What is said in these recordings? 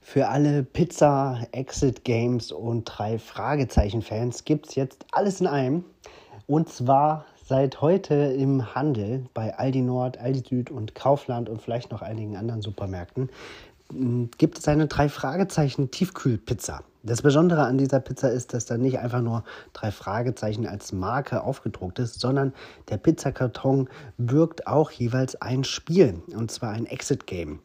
Für alle Pizza, Exit Games und drei Fragezeichen-Fans gibt es jetzt alles in einem. Und zwar seit heute im Handel bei Aldi Nord, Aldi Süd und Kaufland und vielleicht noch einigen anderen Supermärkten gibt es eine drei Fragezeichen Tiefkühlpizza. Das Besondere an dieser Pizza ist, dass da nicht einfach nur drei Fragezeichen als Marke aufgedruckt ist, sondern der Pizzakarton birgt auch jeweils ein Spiel, und zwar ein Exit-Game.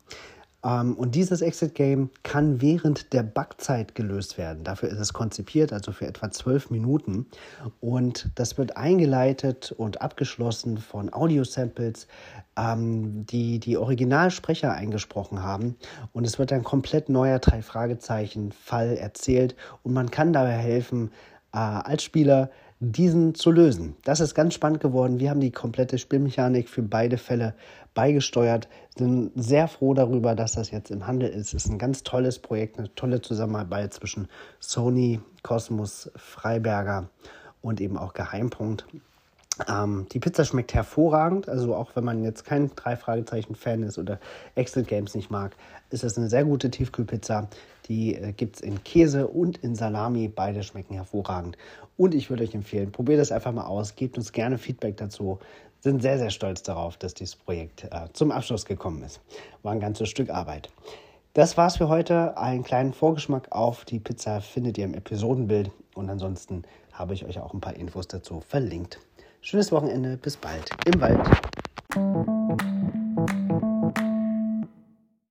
Ähm, und dieses Exit-Game kann während der Backzeit gelöst werden. Dafür ist es konzipiert, also für etwa zwölf Minuten. Und das wird eingeleitet und abgeschlossen von Audio-Samples, ähm, die die Originalsprecher eingesprochen haben. Und es wird ein komplett neuer Drei-Fragezeichen-Fall erzählt. Und man kann dabei helfen, äh, als Spieler diesen zu lösen. Das ist ganz spannend geworden. Wir haben die komplette Spielmechanik für beide Fälle beigesteuert, sind sehr froh darüber, dass das jetzt im Handel ist. Es ist ein ganz tolles Projekt, eine tolle Zusammenarbeit zwischen Sony, Cosmos, Freiberger und eben auch Geheimpunkt. Ähm, die Pizza schmeckt hervorragend, also auch wenn man jetzt kein Drei-Fragezeichen-Fan ist oder Exit Games nicht mag, ist das eine sehr gute Tiefkühlpizza. Die äh, gibt es in Käse und in Salami. Beide schmecken hervorragend. Und ich würde euch empfehlen, probiert das einfach mal aus. Gebt uns gerne Feedback dazu. Sind sehr, sehr stolz darauf, dass dieses Projekt äh, zum Abschluss gekommen ist. War ein ganzes Stück Arbeit. Das war's für heute. Einen kleinen Vorgeschmack auf die Pizza findet ihr im Episodenbild. Und ansonsten habe ich euch auch ein paar Infos dazu verlinkt. Schönes Wochenende, bis bald im Wald.